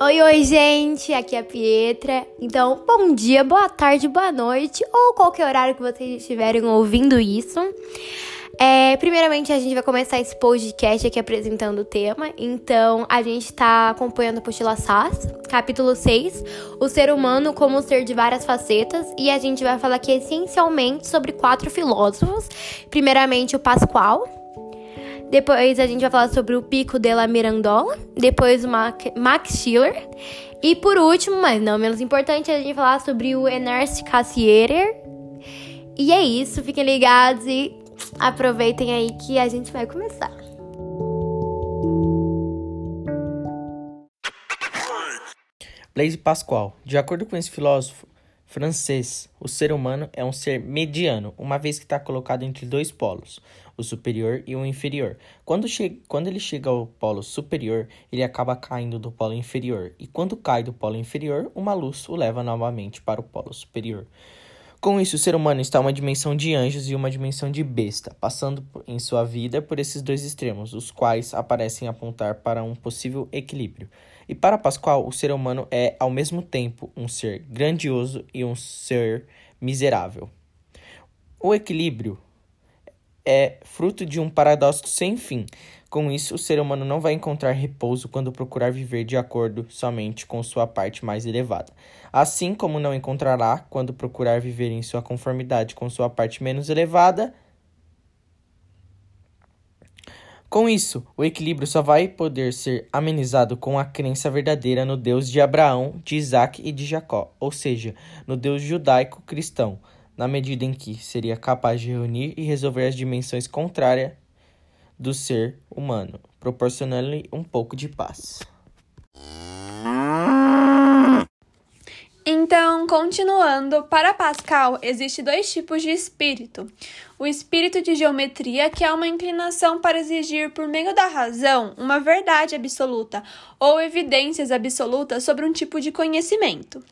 Oi, oi, gente! Aqui é a Pietra. Então, bom dia, boa tarde, boa noite, ou qualquer horário que vocês estiverem ouvindo isso. É, primeiramente, a gente vai começar esse podcast aqui apresentando o tema. Então, a gente está acompanhando a Postila Sass, capítulo 6, o ser humano como um ser de várias facetas. E a gente vai falar aqui essencialmente sobre quatro filósofos. Primeiramente, o Pascoal, depois a gente vai falar sobre o Pico de la Mirandola. Depois o Max Schiller. E por último, mas não menos importante, a gente vai falar sobre o Ernest Cassirer. E é isso, fiquem ligados e aproveitem aí que a gente vai começar. Blaise Pascal. De acordo com esse filósofo francês, o ser humano é um ser mediano, uma vez que está colocado entre dois polos o superior e o inferior. Quando, che quando ele chega ao polo superior, ele acaba caindo do polo inferior, e quando cai do polo inferior, uma luz o leva novamente para o polo superior. Com isso, o ser humano está uma dimensão de anjos e uma dimensão de besta, passando em sua vida por esses dois extremos, os quais aparecem apontar para um possível equilíbrio. E para Pascoal, o ser humano é, ao mesmo tempo, um ser grandioso e um ser miserável. O equilíbrio é fruto de um paradoxo sem fim. Com isso, o ser humano não vai encontrar repouso quando procurar viver de acordo somente com sua parte mais elevada, assim como não encontrará quando procurar viver em sua conformidade com sua parte menos elevada. Com isso, o equilíbrio só vai poder ser amenizado com a crença verdadeira no Deus de Abraão, de Isaac e de Jacó, ou seja, no Deus judaico-cristão na medida em que seria capaz de reunir e resolver as dimensões contrárias do ser humano, proporcionando-lhe um pouco de paz. Então, continuando, para Pascal, existem dois tipos de espírito. O espírito de geometria, que é uma inclinação para exigir, por meio da razão, uma verdade absoluta ou evidências absolutas sobre um tipo de conhecimento.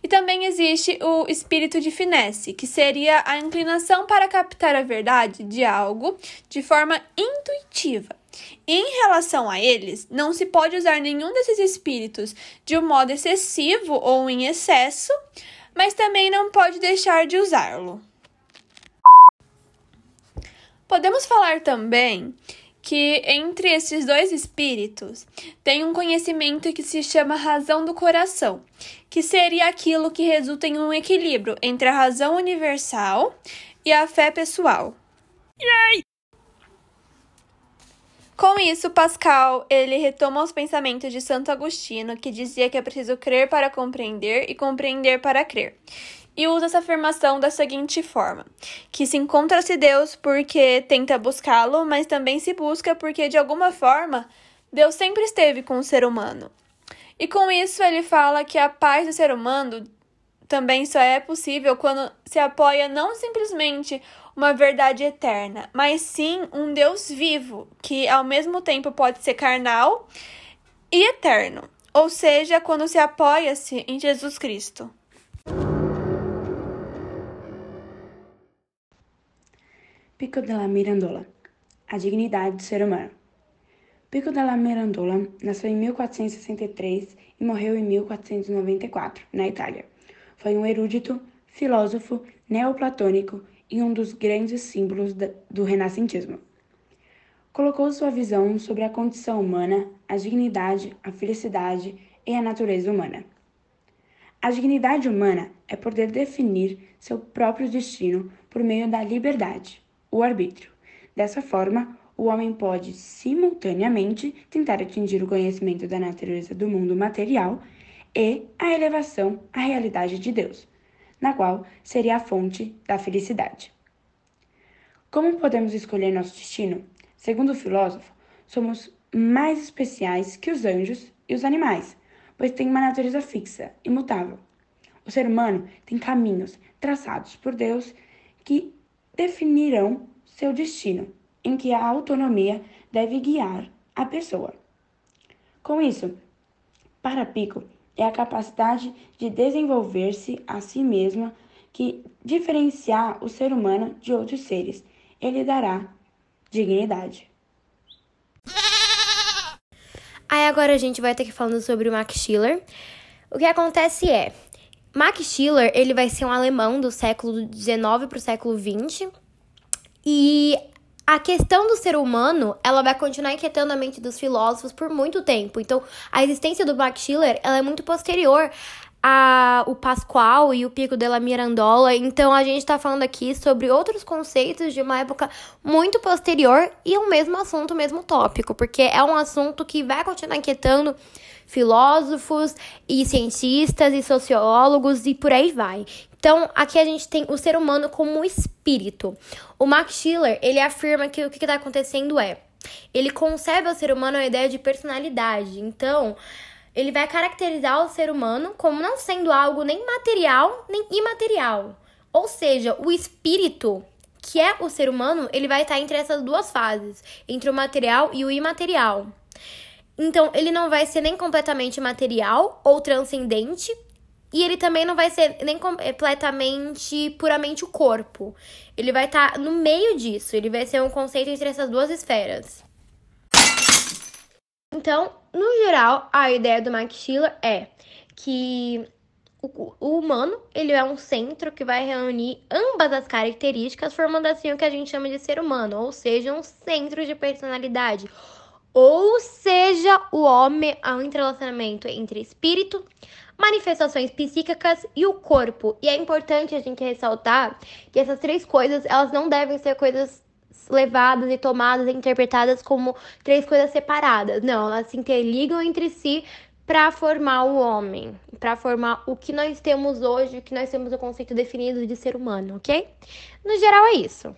E também existe o espírito de finesse, que seria a inclinação para captar a verdade de algo de forma intuitiva. Em relação a eles, não se pode usar nenhum desses espíritos de um modo excessivo ou em excesso, mas também não pode deixar de usá-lo. Podemos falar também que entre esses dois espíritos tem um conhecimento que se chama razão do coração, que seria aquilo que resulta em um equilíbrio entre a razão universal e a fé pessoal. Yay! Com isso, Pascal, ele retoma os pensamentos de Santo Agostinho, que dizia que é preciso crer para compreender e compreender para crer. E usa essa afirmação da seguinte forma: que se encontra-se Deus porque tenta buscá-lo, mas também se busca porque de alguma forma Deus sempre esteve com o ser humano. E com isso ele fala que a paz do ser humano também só é possível quando se apoia não simplesmente uma verdade eterna, mas sim um Deus vivo, que ao mesmo tempo pode ser carnal e eterno, ou seja, quando se apoia-se em Jesus Cristo. Pico de la Mirandola A dignidade do ser humano. Pico de la Mirandola nasceu em 1463 e morreu em 1494, na Itália. Foi um erudito, filósofo, neoplatônico e um dos grandes símbolos do renascentismo. Colocou sua visão sobre a condição humana, a dignidade, a felicidade e a natureza humana. A dignidade humana é poder definir seu próprio destino por meio da liberdade, o arbítrio. Dessa forma, o homem pode simultaneamente tentar atingir o conhecimento da natureza do mundo material e a elevação à realidade de Deus, na qual seria a fonte da felicidade. Como podemos escolher nosso destino? Segundo o filósofo, somos mais especiais que os anjos e os animais, pois tem uma natureza fixa, imutável. O ser humano tem caminhos traçados por Deus que definirão seu destino, em que a autonomia deve guiar a pessoa. Com isso, para Pico, é a capacidade de desenvolver-se a si mesma que diferenciar o ser humano de outros seres. Ele dará dignidade. Aí agora a gente vai ter que falando sobre o Max Schiller. O que acontece é, Max Schiller, ele vai ser um alemão do século XIX para o século XX. E a questão do ser humano, ela vai continuar inquietando a mente dos filósofos por muito tempo. Então, a existência do Max Schiller, ela é muito posterior a, o Pascoal e o Pico de la Mirandola. Então, a gente está falando aqui sobre outros conceitos de uma época muito posterior e o mesmo assunto, o mesmo tópico, porque é um assunto que vai continuar inquietando filósofos e cientistas e sociólogos e por aí vai. Então, aqui a gente tem o ser humano como espírito. O Max Schiller, ele afirma que o que está acontecendo é, ele concebe ao ser humano a ideia de personalidade. Então, ele vai caracterizar o ser humano como não sendo algo nem material nem imaterial. Ou seja, o espírito, que é o ser humano, ele vai estar entre essas duas fases, entre o material e o imaterial. Então, ele não vai ser nem completamente material ou transcendente, e ele também não vai ser nem completamente puramente o corpo. Ele vai estar no meio disso, ele vai ser um conceito entre essas duas esferas. Então, no geral, a ideia do Max Schiller é que o, o, humano, ele é um centro que vai reunir ambas as características, formando assim o que a gente chama de ser humano, ou seja, um centro de personalidade ou seja, o homem é um entrelaçamento entre espírito, manifestações psíquicas e o corpo. E é importante a gente ressaltar que essas três coisas, elas não devem ser coisas levadas e tomadas e interpretadas como três coisas separadas. Não, elas se interligam entre si para formar o homem, para formar o que nós temos hoje, o que nós temos o conceito definido de ser humano, ok? No geral é isso.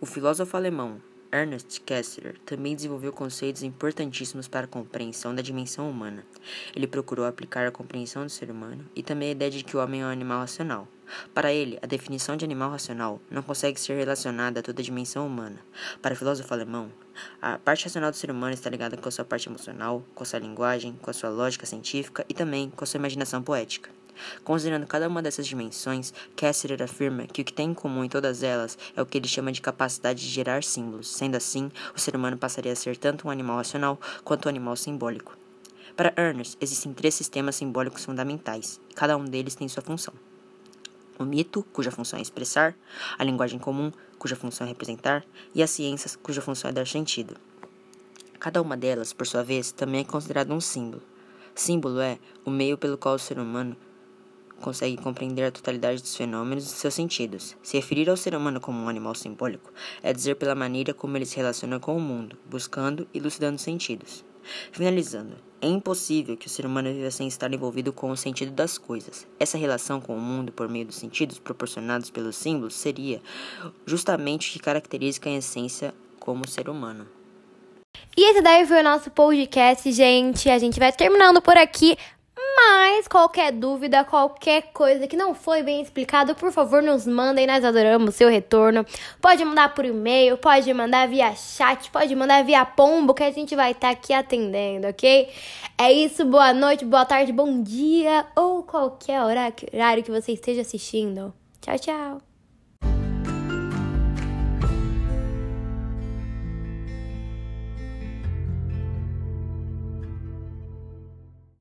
O filósofo alemão Ernest Cassirer também desenvolveu conceitos importantíssimos para a compreensão da dimensão humana. Ele procurou aplicar a compreensão do ser humano e também a ideia de que o homem é um animal racional. Para ele, a definição de animal racional não consegue ser relacionada a toda a dimensão humana. Para o filósofo alemão, a parte racional do ser humano está ligada com a sua parte emocional, com a sua linguagem, com a sua lógica científica e também com a sua imaginação poética. Considerando cada uma dessas dimensões, Kessler afirma que o que tem em comum em todas elas é o que ele chama de capacidade de gerar símbolos. Sendo assim, o ser humano passaria a ser tanto um animal racional quanto um animal simbólico. Para Ernest, existem três sistemas simbólicos fundamentais, e cada um deles tem sua função. O mito, cuja função é expressar, a linguagem comum, cuja função é representar, e as ciências, cuja função é dar sentido. Cada uma delas, por sua vez, também é considerada um símbolo. Símbolo é o meio pelo qual o ser humano consegue compreender a totalidade dos fenômenos e seus sentidos. Se referir ao ser humano como um animal simbólico é dizer pela maneira como ele se relaciona com o mundo, buscando e elucidando sentidos. Finalizando, é impossível que o ser humano viva sem estar envolvido com o sentido das coisas. Essa relação com o mundo por meio dos sentidos proporcionados pelos símbolos seria justamente o que caracteriza a essência como ser humano. E esse daí foi o nosso podcast, gente. A gente vai terminando por aqui. Mas qualquer dúvida, qualquer coisa que não foi bem explicado, por favor, nos mandem, nós adoramos seu retorno. Pode mandar por e-mail, pode mandar via chat, pode mandar via pombo, que a gente vai estar tá aqui atendendo, ok? É isso, boa noite, boa tarde, bom dia ou qualquer horário que você esteja assistindo. Tchau, tchau.